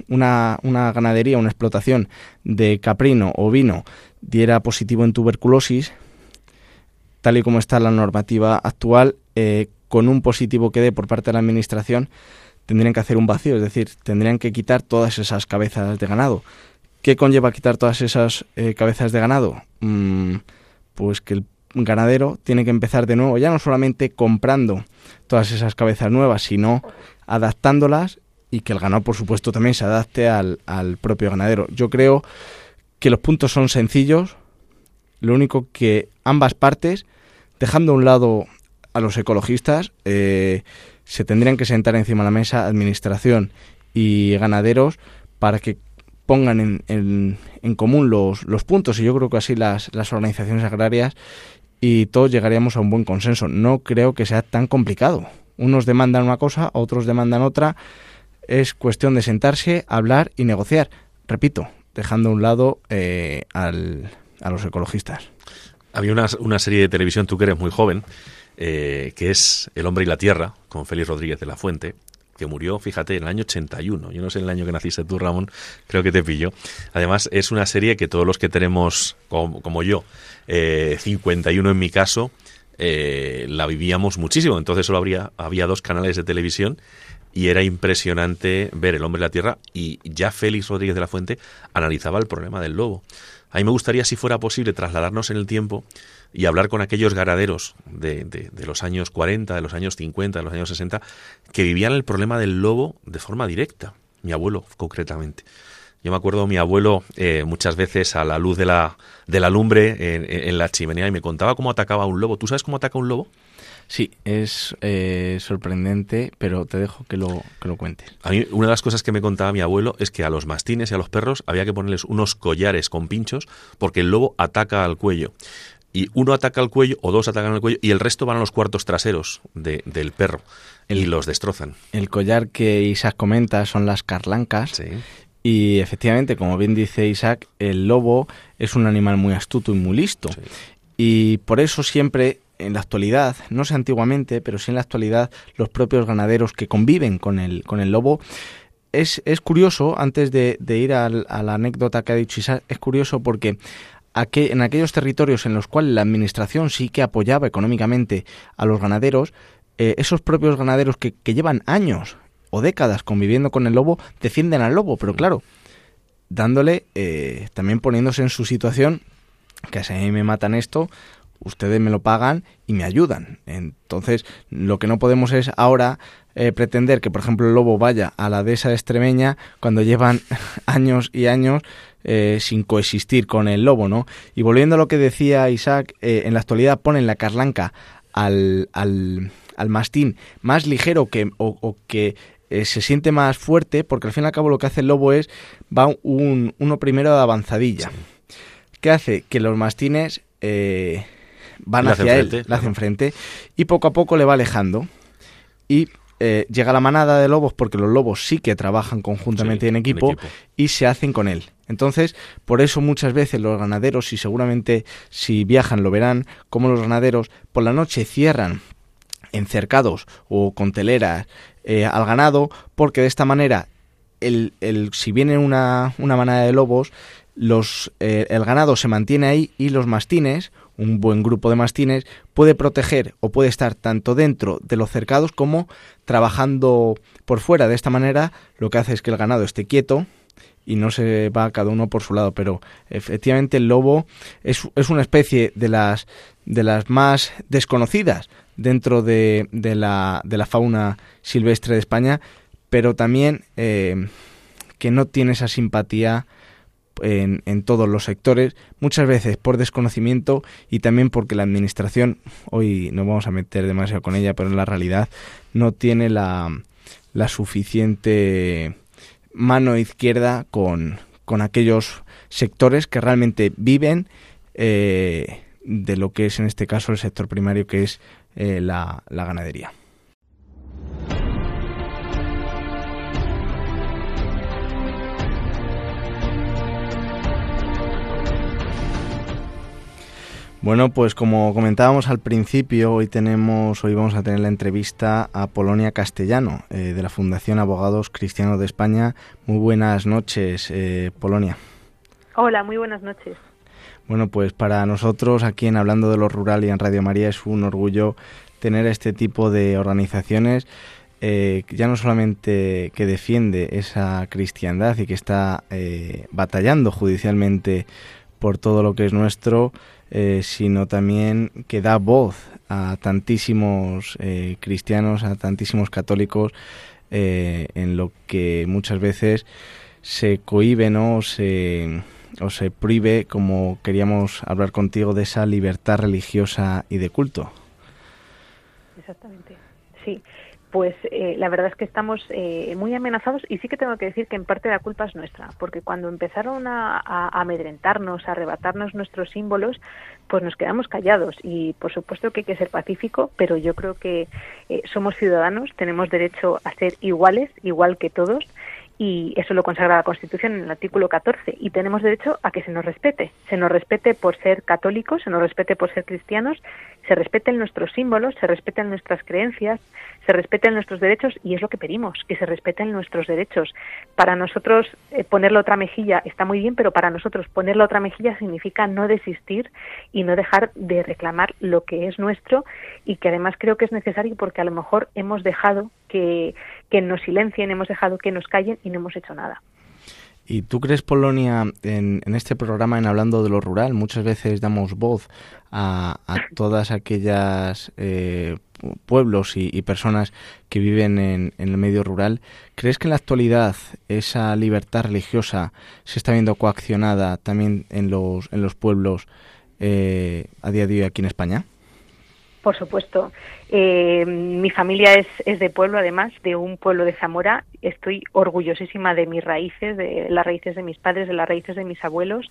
una, una ganadería, una explotación de caprino o vino diera positivo en tuberculosis, tal y como está la normativa actual, eh, con un positivo que dé por parte de la Administración, tendrían que hacer un vacío, es decir, tendrían que quitar todas esas cabezas de ganado. ¿Qué conlleva quitar todas esas eh, cabezas de ganado? Mm, pues que el ganadero tiene que empezar de nuevo, ya no solamente comprando todas esas cabezas nuevas, sino adaptándolas y que el ganado, por supuesto, también se adapte al, al propio ganadero. Yo creo que los puntos son sencillos, lo único que ambas partes, dejando a un lado a los ecologistas, eh, se tendrían que sentar encima de la mesa administración y ganaderos para que pongan en, en, en común los, los, puntos y yo creo que así las, las, organizaciones agrarias y todos llegaríamos a un buen consenso. No creo que sea tan complicado. Unos demandan una cosa, otros demandan otra. Es cuestión de sentarse, hablar y negociar. Repito, dejando a un lado eh, al, a los ecologistas. Había una, una, serie de televisión, tú que eres muy joven, eh, que es El hombre y la tierra, con Félix Rodríguez de la Fuente, que murió, fíjate, en el año 81. Yo no sé el año que naciste tú, Ramón, creo que te pilló. Además, es una serie que todos los que tenemos, como, como yo, eh, 51 en mi caso, eh, la vivíamos muchísimo. Entonces solo habría, había dos canales de televisión y era impresionante ver El hombre y la tierra y ya Félix Rodríguez de la Fuente analizaba el problema del lobo. A mí me gustaría, si fuera posible, trasladarnos en el tiempo y hablar con aquellos ganaderos de, de, de, los años 40, de los años 50, de los años 60, que vivían el problema del lobo de forma directa. Mi abuelo, concretamente. Yo me acuerdo mi abuelo eh, muchas veces a la luz de la, de la lumbre en, en, la chimenea y me contaba cómo atacaba a un lobo. ¿Tú sabes cómo ataca un lobo? Sí, es eh, sorprendente, pero te dejo que lo, que lo cuentes. A mí, una de las cosas que me contaba mi abuelo es que a los mastines y a los perros había que ponerles unos collares con pinchos porque el lobo ataca al cuello y uno ataca al cuello o dos atacan al cuello y el resto van a los cuartos traseros de, del perro el, y los destrozan. El collar que Isaac comenta son las carlancas. Sí. Y efectivamente, como bien dice Isaac, el lobo es un animal muy astuto y muy listo. Y por eso siempre en la actualidad, no sé antiguamente, pero sí en la actualidad, los propios ganaderos que conviven con el, con el lobo, es, es curioso, antes de, ir a la anécdota que ha dicho Isaac, es curioso porque en aquellos territorios en los cuales la administración sí que apoyaba económicamente a los ganaderos, eh, esos propios ganaderos que, llevan años o décadas conviviendo con el lobo defienden al lobo, pero claro, dándole, eh, también poniéndose en su situación, que si a mí me matan esto, ustedes me lo pagan y me ayudan. Entonces, lo que no podemos es ahora eh, pretender que, por ejemplo, el lobo vaya a la dehesa extremeña cuando llevan años y años eh, sin coexistir con el lobo, ¿no? Y volviendo a lo que decía Isaac, eh, en la actualidad ponen la carlanca al, al, al mastín más ligero que, o, que se siente más fuerte, porque al fin y al cabo lo que hace el lobo es, va un, uno primero de avanzadilla. que hace? Que los mastines van hacia él, la hacen frente, y poco a poco le va alejando. Y eh, llega la manada de lobos, porque los lobos sí que trabajan conjuntamente en, equipo, y se hacen con él. Entonces, por eso muchas veces los ganaderos, y seguramente si viajan lo verán, como los ganaderos por la noche cierran encercados o con teleras eh, al ganado, porque de esta manera, el, el, si viene una, una manada de lobos, los, eh, el ganado se mantiene ahí y los mastines un buen grupo de mastines puede proteger o puede estar tanto dentro de los cercados como trabajando por fuera. De esta manera lo que hace es que el ganado esté quieto y no se va cada uno por su lado. Pero efectivamente el lobo es, es una especie de las, de las más desconocidas dentro de, de, la, de la fauna silvestre de España, pero también eh, que no tiene esa simpatía en, todos los sectores, muchas veces por desconocimiento y también porque la administración, hoy no vamos a meter demasiado con ella, pero en la realidad no tiene la, la suficiente mano izquierda con, con aquellos sectores que realmente viven eh, de lo que es en este caso el sector primario, que es eh, la, la ganadería. Bueno, pues como comentábamos al principio, hoy tenemos, hoy vamos a tener la entrevista a Polonia Castellano, eh, de la Fundación Abogados Cristianos de España. Muy buenas noches, eh, Polonia. Hola, muy buenas noches. Bueno, pues para nosotros aquí en Hablando de lo Rural y en Radio María es un orgullo tener este tipo de organizaciones, eh, ya no solamente que defiende esa cristiandad y que está batallando judicialmente por todo lo que es nuestro, eh, sino también que da voz a tantísimos eh, cristianos, a tantísimos católicos, eh, en lo que muchas veces se cohibe ¿no? o, se, o se prohíbe, como queríamos hablar contigo, de esa libertad religiosa y de culto. Exactamente, sí pues eh, la verdad es que estamos eh, muy amenazados y sí que tengo que decir que en parte la culpa es nuestra, porque cuando empezaron a, amedrentarnos, a arrebatarnos nuestros símbolos, pues nos quedamos callados. Y por supuesto que hay que ser pacífico, pero yo creo que eh, somos ciudadanos, tenemos derecho a ser iguales, igual que todos y eso lo consagra la Constitución en el artículo 14 y tenemos derecho a que se nos respete, se nos respete por ser católicos, se nos respete por ser cristianos, se respeten nuestros símbolos, se respeten nuestras creencias, se respeten nuestros derechos y es lo que pedimos, que se respeten nuestros derechos. Para nosotros eh, ponerle otra mejilla está muy bien, pero para nosotros ponerle otra mejilla significa no desistir y no dejar de reclamar lo que es nuestro y que además creo que es necesario porque a lo mejor hemos dejado que, que nos silencien, hemos dejado que nos callen y no hemos hecho nada. ¿Y tú crees, Polonia, en, este programa, en Hablando de lo Rural, muchas veces damos voz a, a todas aquellas eh, pueblos y, personas que viven en, el medio rural? ¿Crees que en la actualidad esa libertad religiosa se está viendo coaccionada también en los, en los pueblos eh, a día de hoy aquí en España? Por supuesto. Eh, mi familia es, es, de pueblo, además, de un pueblo de Zamora. Estoy orgullosísima de mis raíces, de las raíces de mis padres, de las raíces de mis abuelos.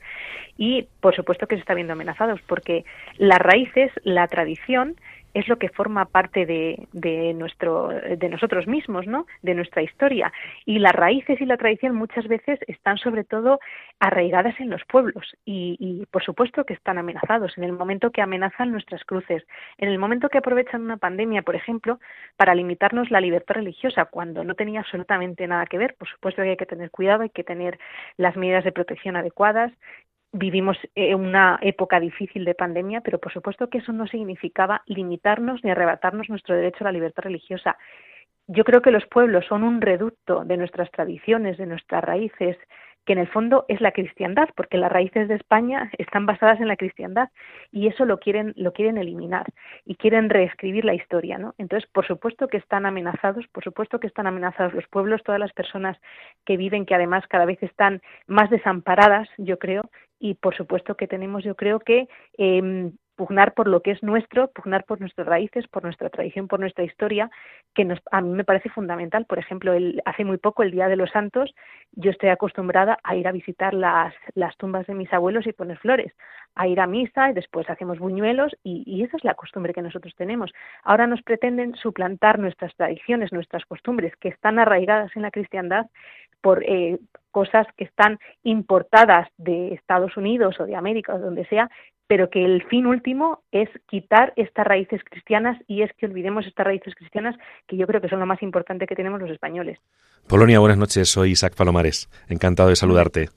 Y, por supuesto, que se está viendo amenazados, porque las raíces, la tradición, es lo que forma parte de, de, nuestro, de nosotros mismos, ¿no? De nuestra historia. Y las raíces y la tradición muchas veces están sobre todo arraigadas en los pueblos y, y, por supuesto que están amenazados en el momento que amenazan nuestras cruces, en el momento que aprovechan una pandemia, por ejemplo, para limitarnos la libertad religiosa cuando no tenía absolutamente nada que ver. Por supuesto que hay que tener cuidado, hay que tener las medidas de protección adecuadas vivimos eh, una época difícil de pandemia, pero por supuesto que eso no significaba limitarnos ni arrebatarnos nuestro derecho a la libertad religiosa. Yo creo que los pueblos son un reducto de nuestras tradiciones, de nuestras raíces, que en el fondo es la cristiandad, porque las raíces de España están basadas en la cristiandad y eso lo quieren lo quieren eliminar y quieren reescribir la historia, ¿no? Entonces, por supuesto que están amenazados, por supuesto que están amenazados los pueblos, todas las personas que viven que además cada vez están más desamparadas, yo creo, y por supuesto que tenemos, yo creo que eh, pugnar por lo que es nuestro, pugnar por nuestras raíces, por nuestra tradición, por nuestra historia, que nos, a mí me parece fundamental. Por ejemplo, el, hace muy poco, el Día de los Santos, yo estoy acostumbrada a ir a visitar las, las tumbas de mis abuelos y poner flores, a ir a misa y después hacemos buñuelos y, y esa es la costumbre que nosotros tenemos. Ahora nos pretenden suplantar nuestras tradiciones, nuestras costumbres, que están arraigadas en la cristiandad, por eh, cosas que están importadas de Estados Unidos o de América o donde sea, pero que el fin último es quitar estas raíces cristianas y es que olvidemos estas raíces cristianas que yo creo que son lo más importante que tenemos los españoles. Polonia, buenas noches, soy Isaac Palomares, encantado de saludarte.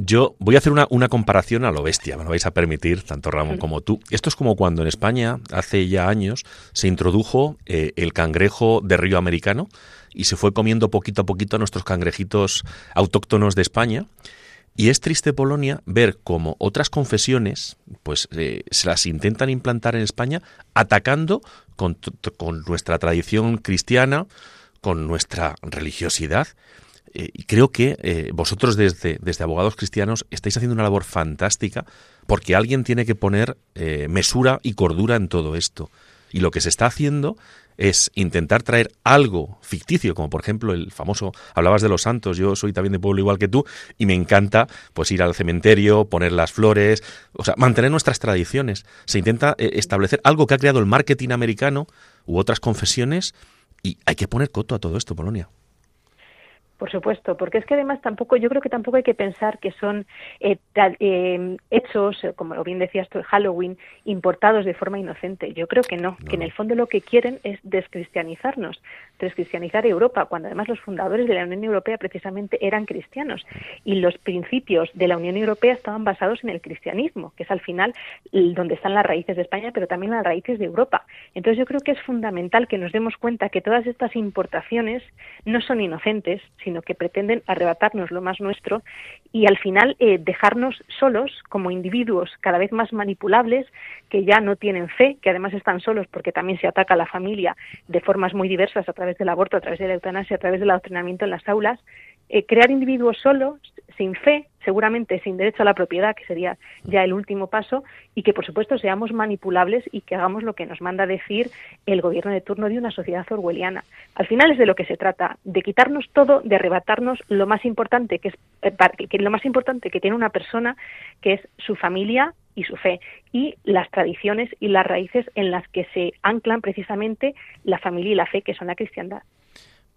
Yo voy a hacer una, una, comparación a lo bestia, me lo vais a permitir, tanto Ramón como tú. Esto es como cuando en España, hace ya años, se introdujo eh, el cangrejo de río americano y se fue comiendo poquito a poquito a nuestros cangrejitos autóctonos de España. Y es triste, Polonia, ver cómo otras confesiones pues eh, se las intentan implantar en España atacando con, con nuestra tradición cristiana, con nuestra religiosidad. Eh, y creo que eh, vosotros desde, desde Abogados Cristianos estáis haciendo una labor fantástica porque alguien tiene que poner eh, mesura y cordura en todo esto. Y lo que se está haciendo es intentar traer algo ficticio, como por ejemplo el famoso, hablabas de los santos, yo soy también de pueblo igual que tú, y me encanta pues ir al cementerio, poner las flores, o sea, mantener nuestras tradiciones. Se intenta establecer algo que ha creado el marketing americano u otras confesiones, y hay que poner coto a todo esto, Polonia. Por supuesto, porque es que además tampoco, yo creo que tampoco hay que pensar que son eh, tal, eh, hechos, como bien decías tú, el Halloween, importados de forma inocente. Yo creo que no, no, que en el fondo lo que quieren es descristianizarnos, descristianizar Europa, cuando además los fundadores de la Unión Europea precisamente eran cristianos y los principios de la Unión Europea estaban basados en el cristianismo, que es al final donde están las raíces de España, pero también las raíces de Europa. Entonces yo creo que es fundamental que nos demos cuenta que todas estas importaciones no son inocentes, sino que pretenden arrebatarnos lo más nuestro y al final eh, dejarnos solos como individuos cada vez más manipulables que ya no tienen fe, que además están solos porque también se ataca a la familia de formas muy diversas a través del aborto, a través de la eutanasia, a través del adoctrinamiento en las aulas, eh, crear individuos solos, sin fe, seguramente sin derecho a la propiedad, que sería ya el último paso, y que por supuesto seamos manipulables y que hagamos lo que nos manda decir el gobierno de turno de una sociedad orwelliana. Al final es de lo que se trata, de quitarnos todo, de arrebatarnos lo más importante que es eh, que lo más importante que tiene una persona, que es su familia y su fe y las tradiciones y las raíces en las que se anclan precisamente la familia y la fe, que son la cristiandad.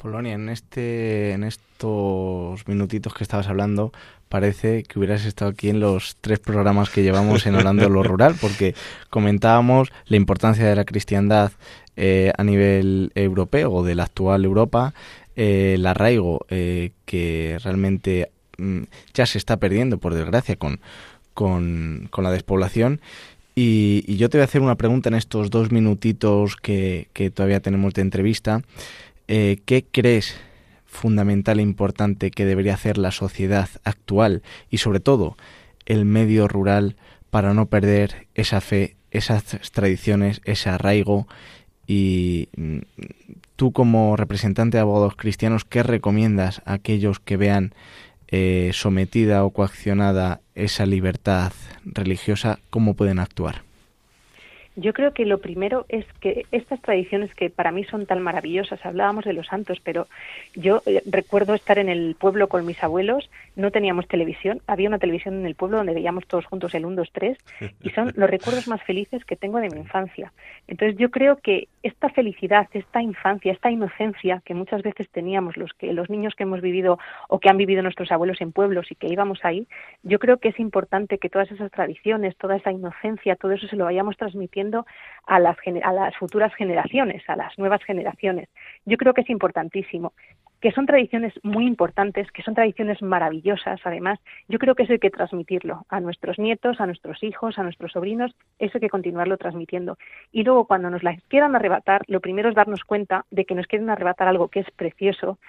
Polonia, en este, en estos minutitos que estabas hablando, parece que hubieras estado aquí en los tres programas que llevamos en Hablando de lo Rural, porque comentábamos la importancia de la cristiandad eh, a nivel europeo o de la actual Europa, eh, el arraigo eh, que realmente mm, ya se está perdiendo, por desgracia, con, con, con la despoblación. Y, y, yo te voy a hacer una pregunta en estos dos minutitos que, que todavía tenemos de entrevista. Eh, ¿Qué crees fundamental e importante que debería hacer la sociedad actual y sobre todo el medio rural para no perder esa fe, esas tradiciones, ese arraigo y mm, tú como representante de abogados cristianos, ¿qué recomiendas a aquellos que vean eh, sometida o coaccionada esa libertad religiosa? ¿Cómo pueden actuar? Yo creo que lo primero es que estas tradiciones que para mí son tan maravillosas, hablábamos de los santos, pero yo eh, recuerdo estar en el pueblo con mis abuelos, no teníamos televisión, había una televisión en el pueblo donde veíamos todos juntos el 1, 2, 3, y son los recuerdos más felices que tengo de mi infancia. Entonces yo creo que esta felicidad, esta infancia, esta inocencia que muchas veces teníamos los que los niños que hemos vivido o que han vivido nuestros abuelos en pueblos y que íbamos ahí, yo creo que es importante que todas esas tradiciones, toda esa inocencia, todo eso se lo vayamos transmitiendo a las, a las futuras generaciones, a las nuevas generaciones. Yo creo que es importantísimo que son tradiciones muy importantes, que son tradiciones maravillosas, además, yo creo que eso hay que transmitirlo a nuestros nietos, a nuestros hijos, a nuestros sobrinos, eso hay que continuarlo transmitiendo. Y luego, cuando nos las quieran arrebatar, lo primero es darnos cuenta de que nos quieren arrebatar algo que es precioso,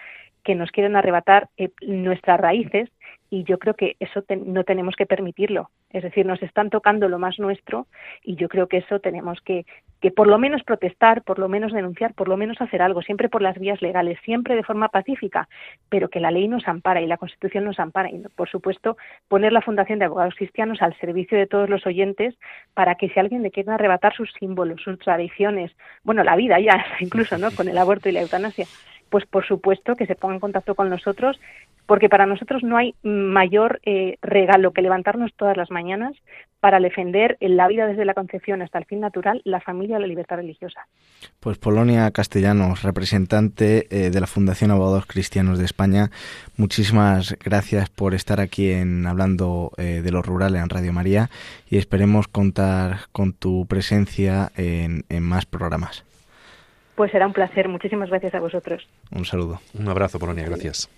que nos quieren arrebatar eh, nuestras raíces y yo creo que eso no tenemos que permitirlo. Es decir, nos están tocando lo más nuestro y yo creo que eso tenemos que, que por lo menos protestar, por lo menos denunciar, por lo menos hacer algo, siempre por las vías legales, siempre de forma pacífica, pero que la ley nos ampara y la Constitución nos ampara. Y, por supuesto, poner la Fundación de Abogados Cristianos al servicio de todos los oyentes para que si alguien le quiere arrebatar sus símbolos, sus tradiciones, bueno, la vida ya, incluso, ¿no? Con el aborto y la eutanasia, pues por supuesto que se ponga en contacto con nosotros, porque para nosotros no hay mayor eh, regalo que levantarnos todas las mañanas para defender la vida desde la concepción hasta el fin natural, la familia y la libertad religiosa. Pues Polonia Castellanos, representante eh, de la Fundación Abogados Cristianos de España, muchísimas gracias por estar aquí en hablando eh, de lo rural en Radio María y esperemos contar con tu presencia en más programas. Pues será un placer. Muchísimas gracias a vosotros. Un saludo. Un abrazo, Polonia. Gracias.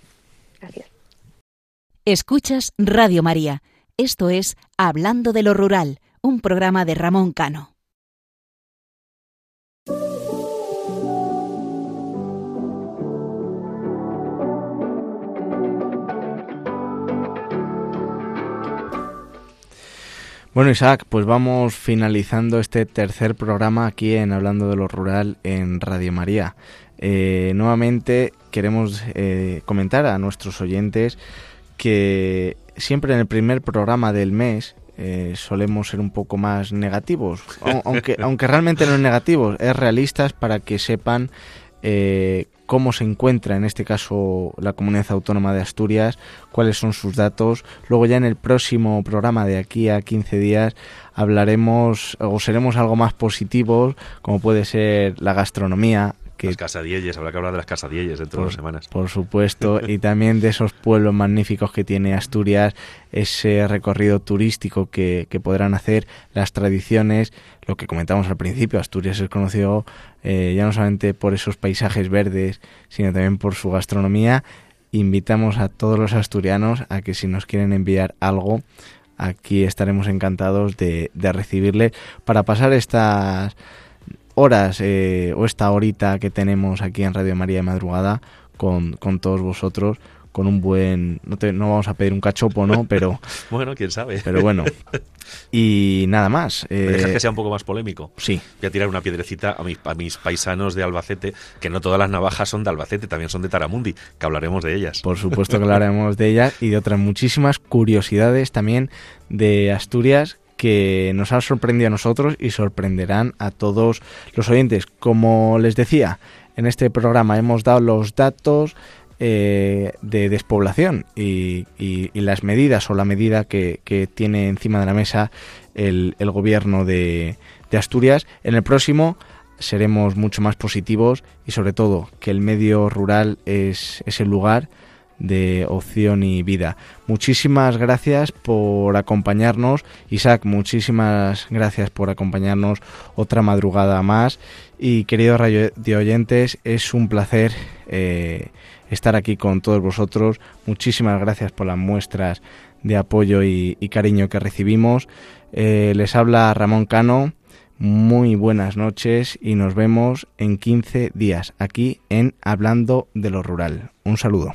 Gracias. Escuchas Radio María. Esto es Hablando de lo Rural, un programa de Ramón Cano. Bueno, Isaac, pues vamos finalizando este tercer programa aquí en Hablando de lo Rural en Radio María. Eh, nuevamente queremos eh, comentar a nuestros oyentes que siempre en el primer programa del mes eh, solemos ser un poco más negativos, aunque, aunque realmente no es negativos, es realistas para que sepan cómo se encuentra en este caso la comunidad autónoma de Asturias, cuáles son sus datos. Luego ya en el próximo programa de aquí a 15 días hablaremos o seremos algo más positivos, como puede ser la gastronomía, las casadielles, habrá que hablar de las casadielles dentro de dos semanas. Por supuesto, y también de esos pueblos magníficos que tiene Asturias, ese recorrido turístico que, podrán hacer, las tradiciones, lo que comentamos al principio, Asturias es conocido eh, ya no solamente por esos paisajes verdes, sino también por su gastronomía. Invitamos a todos los asturianos a que si nos quieren enviar algo, aquí estaremos encantados de, de recibirle para pasar estas horas eh, o esta horita que tenemos aquí en Radio María de Madrugada con, con todos vosotros con un buen no, te, no vamos a pedir un cachopo no pero bueno quién sabe. pero bueno. Y nada más eh, que sea un poco más polémico. sí. Voy a tirar una piedrecita a mis, a mis paisanos de Albacete que no todas las navajas son de Albacete también son de Taramundi que hablaremos de ellas. Por supuesto que hablaremos de ellas y de otras muchísimas curiosidades también de Asturias que nos han sorprendido a nosotros y sorprenderán a todos los oyentes. Como les decía, en este programa hemos dado los datos eh, de despoblación y, las medidas o la medida que, tiene encima de la mesa el, gobierno de, de Asturias. En el próximo seremos mucho más positivos y sobre todo que el medio rural es, es el lugar de opción y vida. Muchísimas gracias por acompañarnos, Isaac, muchísimas gracias por acompañarnos otra madrugada más y queridos radio oyentes, es un placer eh, estar aquí con todos vosotros. Muchísimas gracias por las muestras de apoyo y, cariño que recibimos. Eh, les habla Ramón Cano. Muy buenas noches y nos vemos en 15 días aquí en Hablando de lo Rural. Un saludo.